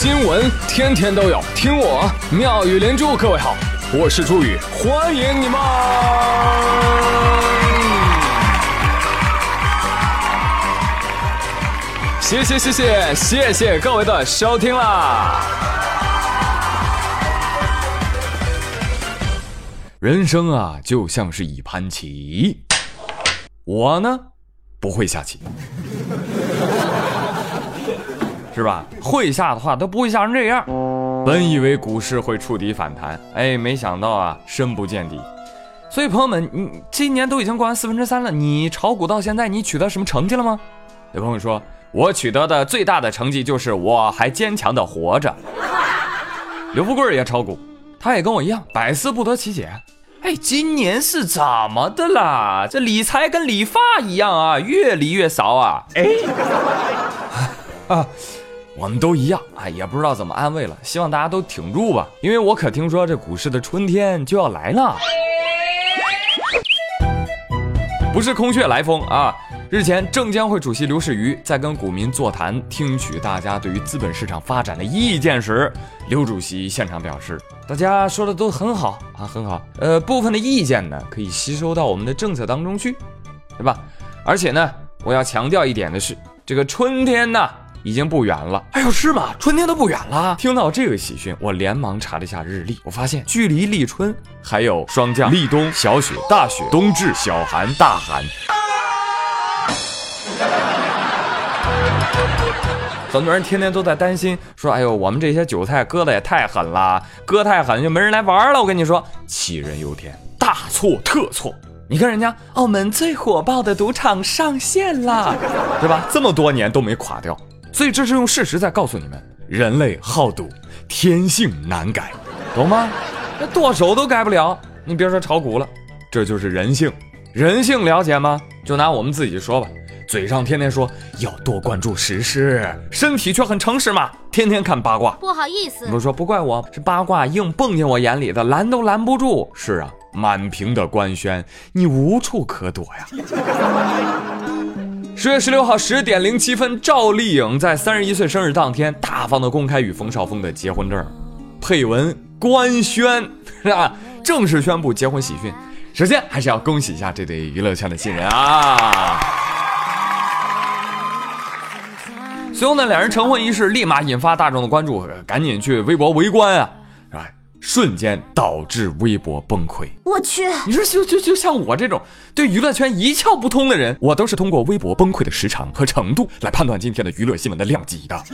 新闻天天都有，听我妙语连珠。各位好，我是朱宇，欢迎你们！谢谢谢谢谢谢各位的收听啦！人生啊，就像是一盘棋，我呢不会下棋。是吧？会下的话都不会下成这样。本以为股市会触底反弹，哎，没想到啊，深不见底。所以朋友们，你今年都已经过完四分之三了，你炒股到现在，你取得什么成绩了吗？有朋友说，我取得的最大的成绩就是我还坚强的活着。刘富贵也炒股，他也跟我一样，百思不得其解。哎，今年是怎么的啦？这理财跟理发一样啊，越理越少啊。哎，啊。我们都一样啊，也不知道怎么安慰了。希望大家都挺住吧，因为我可听说这股市的春天就要来了。不是空穴来风啊！日前，证监会主席刘士余在跟股民座谈，听取大家对于资本市场发展的意见时，刘主席现场表示，大家说的都很好啊，很好。呃，部分的意见呢，可以吸收到我们的政策当中去，对吧？而且呢，我要强调一点的是，这个春天呢。已经不远了，哎呦，是吗？春天都不远了。听到这个喜讯，我连忙查了一下日历，我发现距离立春还有霜降、立冬、小雪、大雪、冬至、小寒、大寒。很多人天天都在担心，说：“哎呦，我们这些韭菜割的也太狠了，割太狠就没人来玩了。”我跟你说，杞人忧天，大错特错。你看人家澳门最火爆的赌场上线啦，对吧？这么多年都没垮掉。所以这是用事实在告诉你们，人类好赌，天性难改，懂吗？那剁手都改不了，你别说炒股了，这就是人性。人性了解吗？就拿我们自己说吧，嘴上天天说要多关注时事，身体却很诚实嘛，天天看八卦。不好意思，不说不怪我，是八卦硬蹦进我眼里的，拦都拦不住。是啊，满屏的官宣，你无处可躲呀。十月十六号十点零七分，赵丽颖在三十一岁生日当天，大方的公开与冯绍峰的结婚证，配文官宣，是吧？正式宣布结婚喜讯。首先还是要恭喜一下这对娱乐圈的新人啊！随后呢，两人成婚仪式立马引发大众的关注，赶紧去微博围观啊！瞬间导致微博崩溃。我去，你说就就就像我这种对娱乐圈一窍不通的人，我都是通过微博崩溃的时长和程度来判断今天的娱乐新闻的量级的。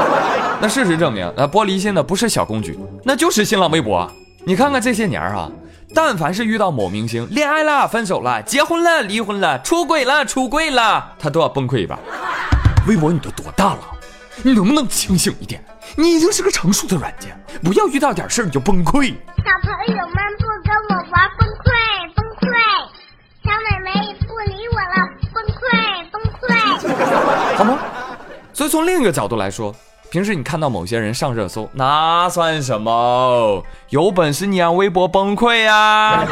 那事实证明，那玻璃心的不是小公举，那就是新浪微博。你看看这些年啊，但凡是遇到某明星恋爱了、分手了、结婚了、离婚了、出轨了、出柜了，他都要崩溃一把。微博，你都多大了？你能不能清醒一点？你已经是个成熟的软件，不要遇到点事儿你就崩溃。小朋友们不跟我玩，崩溃崩溃。小美眉不理我了，崩溃崩溃。好吗？所以从另一个角度来说，平时你看到某些人上热搜，那算什么？有本事你让微博崩溃呀！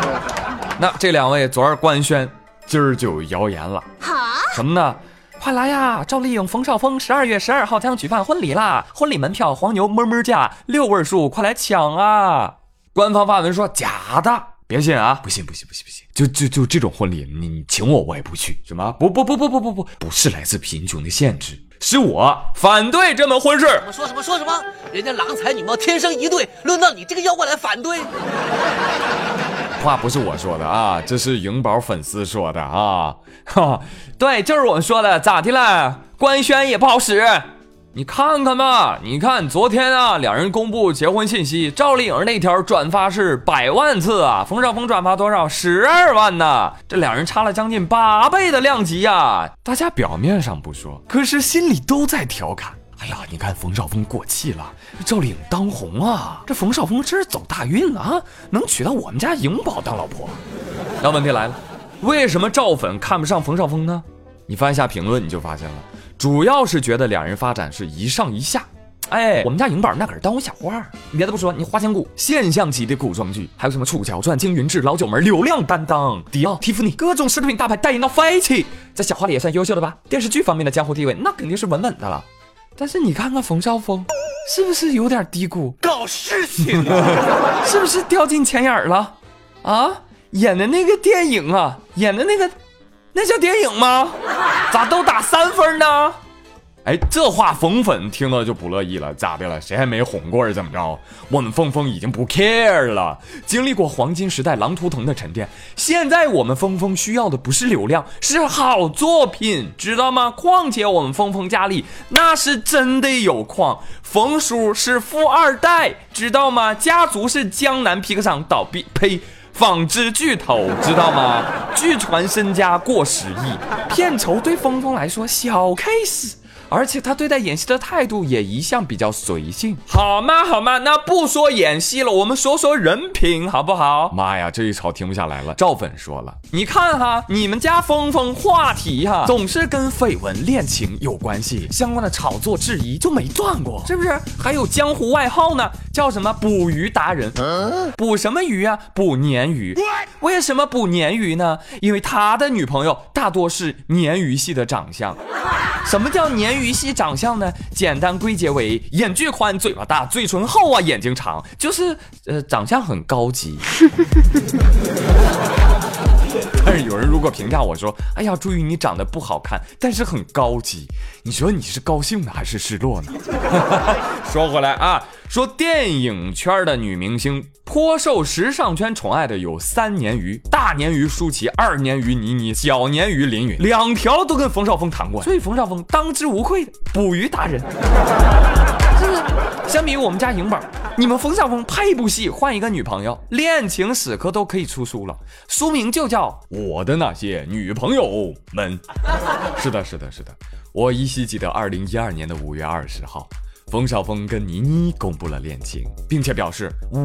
那这两位昨儿官宣，今儿就有谣言了。好，什么呢？快来呀！赵丽颖、冯绍峰十二月十二号将举办婚礼啦，婚礼门票黄牛么么价，六位数，快来抢啊！官方发文说假的，别信啊！不信，不信，不信，不信！就就就这种婚礼，你请我我也不去。什么？不不不不不不不，不是来自贫穷的限制，是我反对这门婚事。说什么说什么？人家郎才女貌，天生一对，轮到你这个妖怪来反对？话不是我说的啊，这是颖宝粉丝说的啊。哈，对，就是我们说的，咋的了？官宣也不好使，你看看吧，你看昨天啊，两人公布结婚信息，赵丽颖那条转发是百万次啊，冯绍峰转发多少？十二万呢，这两人差了将近八倍的量级呀。大家表面上不说，可是心里都在调侃。哎呀，你看冯绍峰过气了，赵丽颖当红啊，这冯绍峰真是走大运了啊，能娶到我们家颖宝当老婆。那问题来了。为什么赵粉看不上冯绍峰呢？你翻一下评论，你就发现了，主要是觉得两人发展是一上一下。哎，我们家颖宝那可是当红小花，你别的不说，你花千骨现象级的古装剧，还有什么楚乔传、金云志、老九门流量担当，迪奥、蒂芙尼各种奢侈品大牌代言到飞起，在小花里也算优秀的吧？电视剧方面的江湖地位那肯定是稳稳的了。但是你看看冯绍峰，是不是有点低估？搞事情啊！是不是掉进钱眼儿了？啊，演的那个电影啊，演的那个，那叫电影吗？咋都打三分呢？哎，这话冯粉听了就不乐意了，咋的了？谁还没红过是？怎么着？我们峰峰已经不 care 了，经历过黄金时代狼图腾的沉淀，现在我们峰峰需要的不是流量，是好作品，知道吗？况且我们峰峰家里那是真的有矿，冯叔是富二代，知道吗？家族是江南皮革厂倒闭，呸！纺织巨头，知道吗？据传身家过十亿，片酬对峰峰来说小 case。而且他对待演戏的态度也一向比较随性，好吗？好吗？那不说演戏了，我们说说人品，好不好？妈呀，这一吵停不下来了。赵粉说了，你看哈，你们家峰峰话题哈，总是跟绯闻恋情有关系，相关的炒作质疑就没断过，是不是？还有江湖外号呢，叫什么捕鱼达人？捕什么鱼啊？捕鲶鱼。为什么捕鲶鱼呢？因为他的女朋友大多是鲶鱼系的长相。什么叫鲶鱼系长相呢？简单归结为眼距宽、嘴巴大、嘴唇厚啊、眼睛长，就是呃长相很高级。但是有人如果评价我说：“哎呀，朱宇你长得不好看，但是很高级。”你说你是高兴呢还是失落呢？说回来啊，说电影圈的女明星颇受时尚圈宠爱的有三年鱼：大鲶鱼舒淇、二鲶鱼倪妮、小鲶鱼林允，两条都跟冯绍峰谈过，所以冯绍峰当之无愧的捕鱼达人。是不是？相比于我们家颖宝，你们冯绍峰拍一部戏换一个女朋友，恋情史可都可以出书了，书名就叫《我的那些女朋友们》。是的，是的，是的，我依稀记得二零一二年的五月二十号，冯绍峰跟倪妮公布了恋情，并且表示我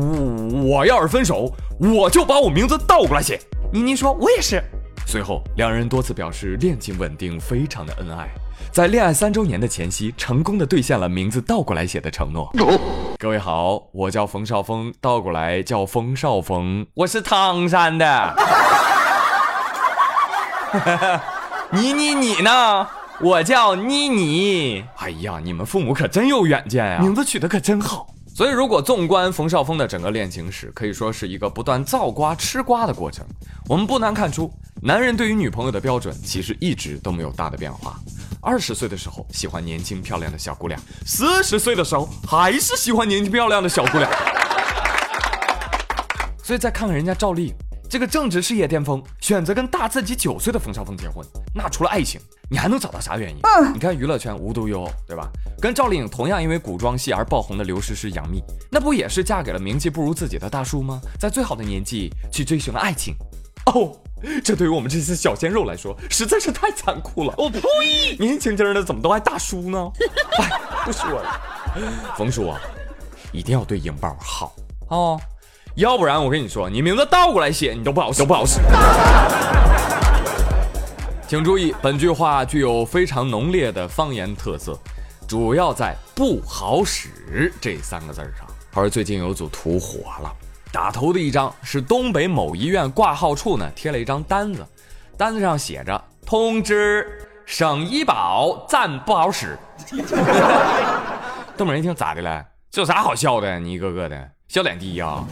我要是分手，我就把我名字倒过来写。倪妮说，我也是。随后，两人多次表示恋情稳定，非常的恩爱。在恋爱三周年的前夕，成功的兑现了名字倒过来写的承诺。各位好，我叫冯绍峰，倒过来叫冯绍峰，我是唐山的。你你你呢？我叫妮妮。哎呀，你们父母可真有远见呀，名字取得可真好。所以，如果纵观冯绍峰的整个恋情史，可以说是一个不断造瓜吃瓜的过程。我们不难看出，男人对于女朋友的标准其实一直都没有大的变化。二十岁的时候喜欢年轻漂亮的小姑娘，四十岁的时候还是喜欢年轻漂亮的小姑娘。所以再看看人家赵丽，这个正值事业巅峰，选择跟大自己九岁的冯绍峰结婚，那除了爱情，你还能找到啥原因？你看娱乐圈无独有偶，对吧？跟赵丽颖同样因为古装戏而爆红的刘诗诗、杨幂，那不也是嫁给了名气不如自己的大叔吗？在最好的年纪去追寻了爱情，哦。这对于我们这些小鲜肉来说实在是太残酷了。我呸！年轻轻的怎么都爱大叔呢？哎，不说了。冯叔啊，一定要对颖宝好哦，要不然我跟你说，你名字倒过来写，你都不好都不好使。请注意，本句话具有非常浓烈的方言特色，主要在“不好使”这三个字上。而最近有组图火了。打头的一张是东北某医院挂号处呢贴了一张单子，单子上写着：“通知省医保暂不好使。”东北人一听咋的了？这有啥好笑的？你一个个的笑点低呀！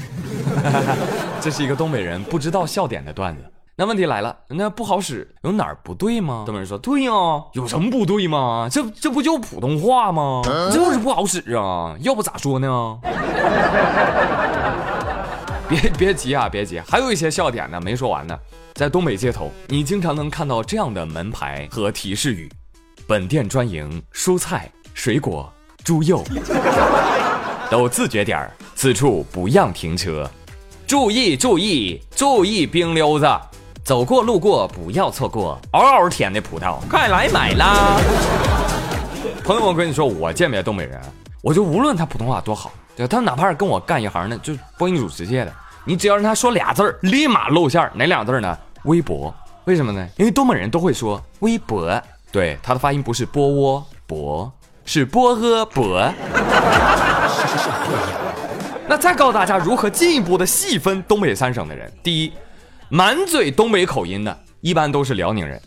这是一个东北人不知道笑点的段子。那问题来了，那不好使有哪儿不对吗？东北人说：“对呀，有什么不对吗？这这不就普通话吗？就是不好使啊！要不咋说呢？” 别别急啊，别急，还有一些笑点呢，没说完呢。在东北街头，你经常能看到这样的门牌和提示语：本店专营蔬菜、水果、猪肉，都自觉点儿，此处不让停车。注意注意注意，冰溜子，走过路过不要错过，嗷嗷甜的葡萄，快来买啦！朋友们，我跟你说，我鉴别东北人，我就无论他普通话多好。对，他哪怕是跟我干一行的，就播音主持界的，你只要让他说俩字儿，立马露馅儿。哪俩字儿呢？微博。为什么呢？因为东北人都会说微博。对，他的发音不是波窝博，是波阿博。那再告诉大家如何进一步的细分东北三省的人：第一，满嘴东北口音的，一般都是辽宁人；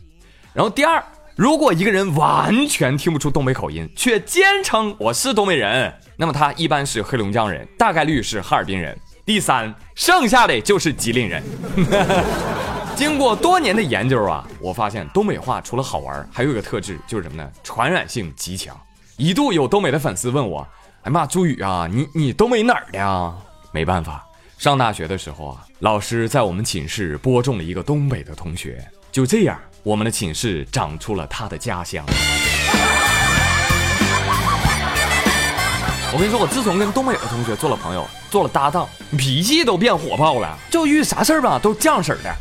然后第二，如果一个人完全听不出东北口音，却坚称我是东北人，那么他一般是黑龙江人，大概率是哈尔滨人。第三，剩下的就是吉林人。经过多年的研究啊，我发现东北话除了好玩，还有一个特质就是什么呢？传染性极强。一度有东北的粉丝问我：“哎妈，朱宇啊，你你东北哪儿的呀？”没办法，上大学的时候啊，老师在我们寝室播种了一个东北的同学，就这样，我们的寝室长出了他的家乡。我跟你说，我自从跟东北的同学做了朋友，做了搭档，脾气都变火爆了，就遇啥事儿吧都犟式儿的。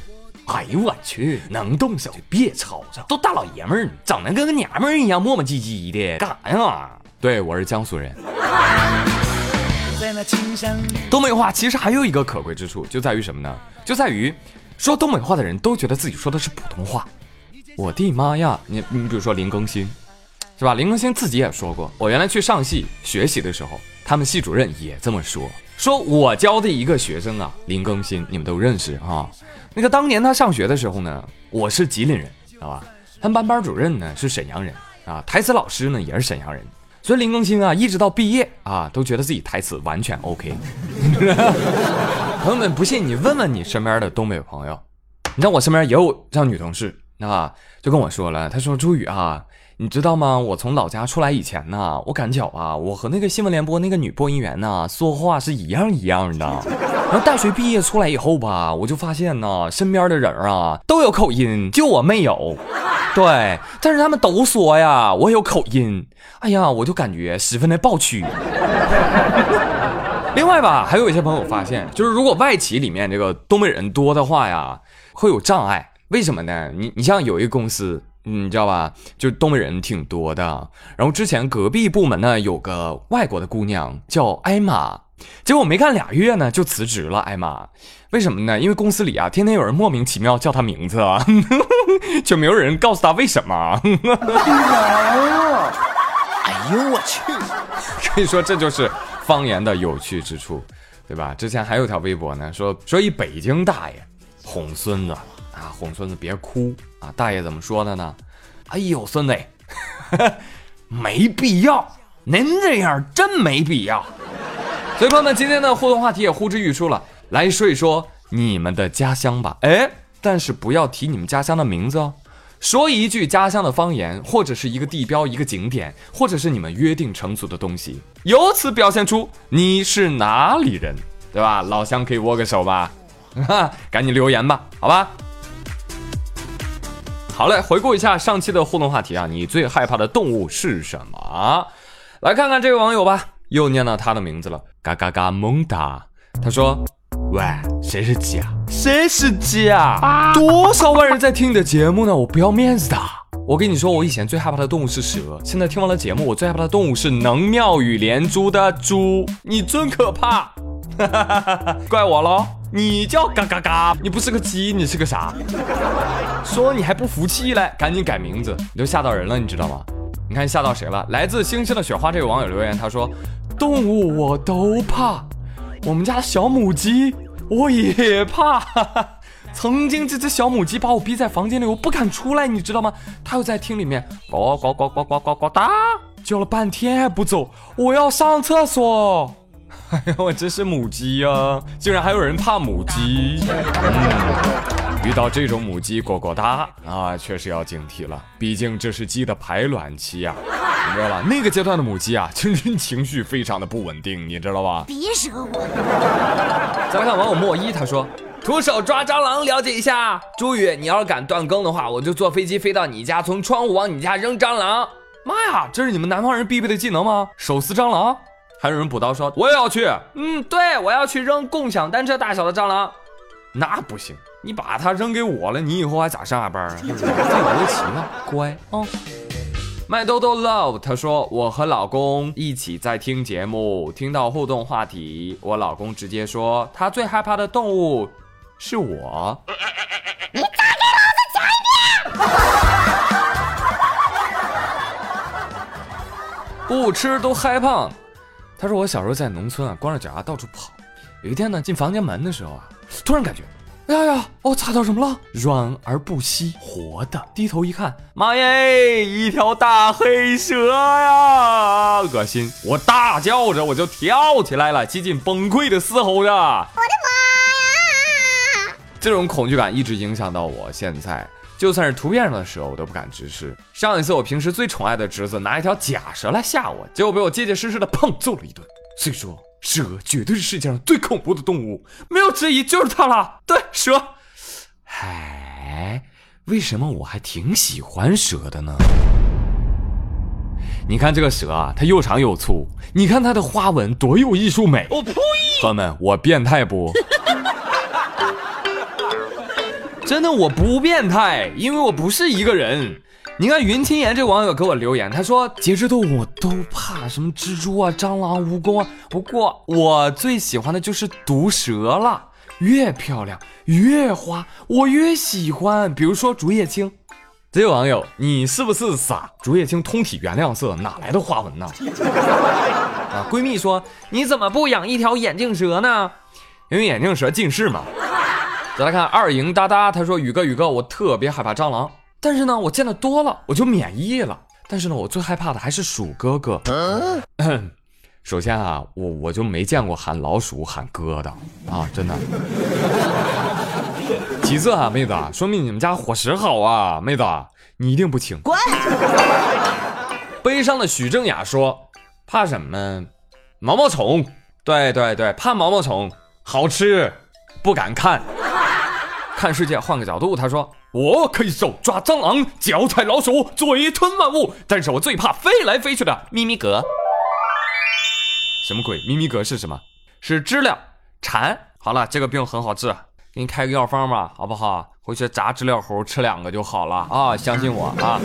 哎呦我去，能动手就别吵吵，都大老爷们儿，整的跟个娘们儿一样磨磨唧唧的，干啥呀？对，我是江苏人。东北话其实还有一个可贵之处，就在于什么呢？就在于说东北话的人都觉得自己说的是普通话。我的妈呀！你你比如说林更新，是吧？林更新自己也说过，我原来去上戏学习的时候，他们系主任也这么说。说我教的一个学生啊，林更新，你们都认识啊。那个当年他上学的时候呢，我是吉林人，知道吧？他们班班主任呢是沈阳人啊，台词老师呢也是沈阳人，所以林更新啊，一直到毕业啊，都觉得自己台词完全 OK。朋友们，不信你问问你身边的东北朋友，你知道我身边也有这样女同事啊，就跟我说了，她说朱宇啊。你知道吗？我从老家出来以前呢，我感觉啊，我和那个新闻联播那个女播音员呢，说话是一样一样的。然后大学毕业出来以后吧，我就发现呢，身边的人啊都有口音，就我没有。对，但是他们都说呀，我有口音。哎呀，我就感觉十分的抱屈。另外吧，还有一些朋友发现，就是如果外企里面这个东北人多的话呀，会有障碍。为什么呢？你你像有一个公司。你知道吧？就东北人挺多的。然后之前隔壁部门呢有个外国的姑娘叫艾玛，结果没干俩月呢就辞职了。艾玛，为什么呢？因为公司里啊天天有人莫名其妙叫她名字啊，就没有人告诉她为什么。哎呦我去！可以说这就是方言的有趣之处，对吧？之前还有条微博呢，说说一北京大爷哄孙子。啊，哄孙子别哭啊！大爷怎么说的呢？哎呦，孙子，没必要，您这样真没必要。所以朋友们，今天的互动话题也呼之欲出了，来说一说你们的家乡吧。哎，但是不要提你们家乡的名字哦，说一句家乡的方言，或者是一个地标、一个景点，或者是你们约定成俗的东西，由此表现出你是哪里人，对吧？老乡可以握个手吧，赶紧留言吧，好吧？好嘞，回顾一下上期的互动话题啊，你最害怕的动物是什么？来看看这位网友吧，又念到他的名字了，嘎嘎嘎蒙达。他说：“喂，谁是鸡啊？谁是鸡啊？多少万人在听你的节目呢？我不要面子的。我跟你说，我以前最害怕的动物是蛇，现在听完了节目，我最害怕的动物是能妙语连珠的猪。你真可怕，怪我喽。”你叫嘎嘎嘎，你不是个鸡，你是个啥？说你还不服气嘞，赶紧改名字，你都吓到人了，你知道吗？你看吓到谁了？来自星星的雪花这位网友留言，他说：动物我都怕，我们家小母鸡我也怕。曾经这只小母鸡把我逼在房间里，我不敢出来，你知道吗？它又在厅里面呱呱呱呱呱呱呱哒叫了半天还不走，我要上厕所。哎呦，我真是母鸡呀！竟然还有人怕母鸡。嗯，遇到这种母鸡呱呱哒啊，确实要警惕了。毕竟这是鸡的排卵期呀，你知道吧？那个阶段的母鸡啊，真是情绪非常的不稳定，你知道吧？别惹我！再来看网友莫一，他说：“徒手抓蟑螂，了解一下。朱宇，你要是敢断更的话，我就坐飞机飞到你家，从窗户往你家扔蟑螂。妈呀，这是你们南方人必备的技能吗？手撕蟑螂？”还有人补刀说：“我也要去。”嗯，对，我要去扔共享单车大小的蟑螂。那不行，你把它扔给我了，你以后还咋上下班啊？自己围棋呢，乖啊。麦兜兜 love 他说：“我和老公一起在听节目，听到互动话题，我老公直接说他最害怕的动物是我。”你再给老子讲一遍！不吃都害胖。他说：“我小时候在农村啊，光着脚丫到处跑。有一天呢，进房间门的时候啊，突然感觉哎呀呀，我擦到什么了？软而不稀，活的。低头一看，妈耶，一条大黑蛇呀！恶心！我大叫着，我就跳起来了，几近崩溃的嘶吼着。我的妈呀！这种恐惧感一直影响到我现在，就算是图片上的蛇，我都不敢直视。上一次我平时最宠爱的侄子拿一条假蛇来吓我，结果被我结结实实的胖揍了一顿。所以说。蛇绝对是世界上最恐怖的动物，没有之一，就是它了。对，蛇。哎，为什么我还挺喜欢蛇的呢？你看这个蛇啊，它又长又粗，你看它的花纹多有艺术美。我呸！朋友们，我变态不？真的，我不变态，因为我不是一个人。你看云青岩这网友给我留言，他说节肢动物我都怕什么蜘蛛啊、蟑螂、蜈蚣啊，不过我最喜欢的就是毒蛇了，越漂亮越花，我越喜欢。比如说竹叶青，这位网友你是不是傻？竹叶青通体原亮色，哪来的花纹呢？啊，闺蜜说你怎么不养一条眼镜蛇呢？因为眼镜蛇近视嘛。再来看二营哒哒，他说宇哥宇哥，我特别害怕蟑螂。但是呢，我见的多了，我就免疫了。但是呢，我最害怕的还是鼠哥哥。首先啊，我我就没见过喊老鼠喊哥的啊，真的。其次啊，妹子，说明你们家伙食好啊，妹子，你一定不轻。滚！悲伤的许正雅说：“怕什么？毛毛虫。对对对，怕毛毛虫，好吃，不敢看。看世界换个角度，他说。”我可以手抓蟑螂，脚踩老鼠，嘴吞万物，但是我最怕飞来飞去的咪咪格。什么鬼？咪咪格是什么？是知了蝉。好了，这个病很好治，给你开个药方吧，好不好？回去炸知了猴吃两个就好了啊！相信我啊。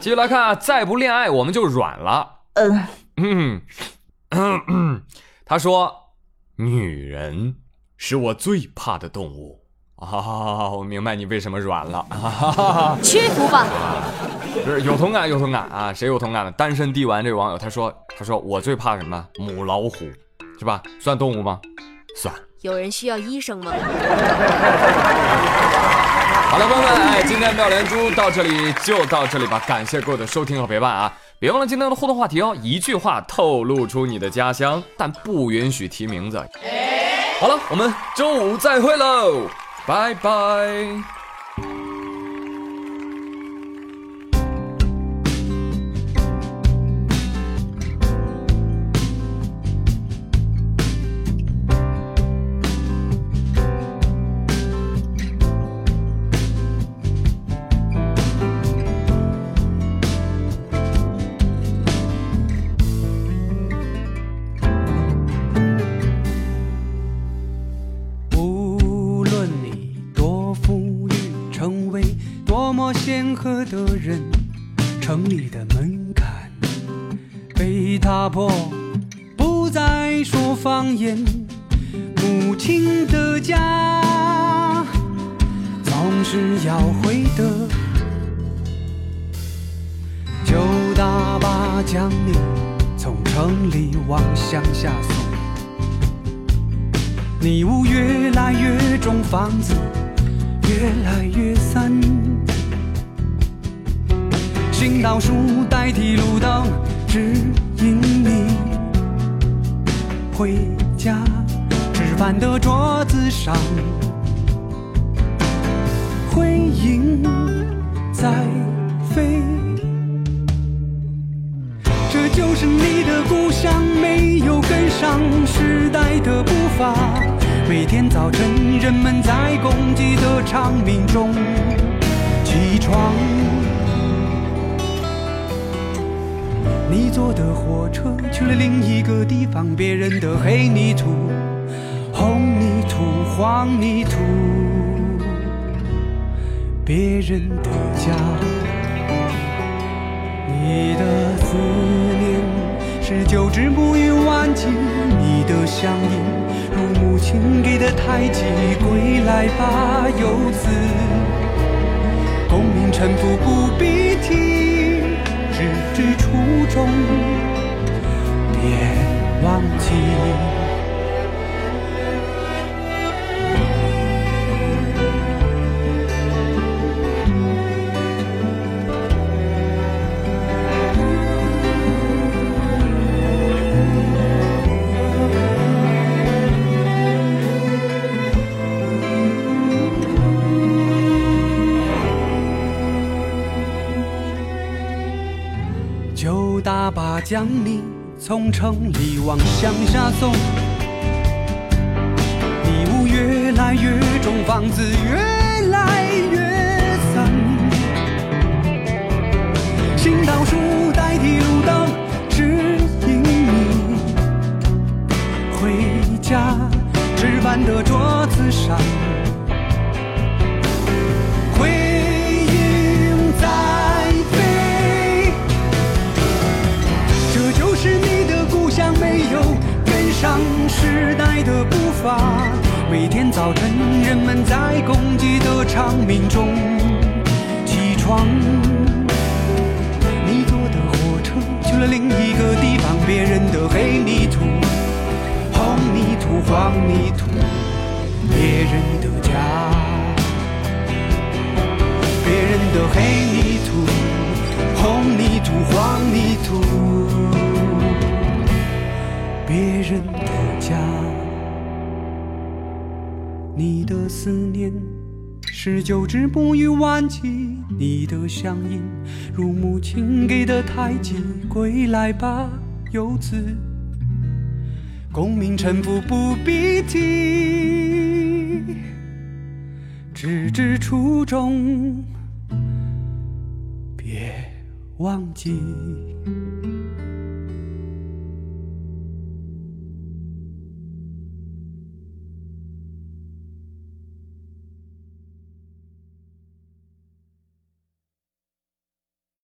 继续来看啊，再不恋爱我们就软了。嗯嗯嗯，他说，女人是我最怕的动物。啊，我明白你为什么软了。屈服吧。是有同感，有同感啊！谁有同感的？单身帝丸这位网友他说：“他说我最怕什么？母老虎，是吧？算动物吗？算。有人需要医生吗？” 好了，朋友们，哎，今天妙连珠到这里就到这里吧。感谢各位的收听和陪伴啊！别忘了今天的互动话题哦，一句话透露出你的家乡，但不允许提名字。好了，我们周五再会喽。Bye bye. 向下送。你雾越来越重，房子越来越散。行道树代替路灯，指引你回家。吃饭的桌子上，回音在飞。就是你的故乡，没有跟上时代的步伐。每天早晨，人们在公鸡的长鸣中起床。你坐的火车去了另一个地方，别人的黑泥土、红泥土、黄泥土，别人的家。你的思念是九只暮云挽起你的乡音，如母亲给的太极，归来吧，游子，功名臣服不必提。只知初衷，别忘记。将你从城里往乡下送。迷雾越来越重，房子越来越散。行道树代替路灯，指引你回家。吃饭的桌子上，上时代的步伐。每天早晨，人们在公鸡的长鸣中起床。你坐的火车去了另一个地方，别人的黑泥土、红泥土、黄泥土，别人的家，别人的黑泥土、红泥土、黄泥土，别人的家。你的思念是久治不愈顽疾，你的乡音如母亲给的胎记。归来吧，游子，功名臣服不必提，只知初衷，别忘记。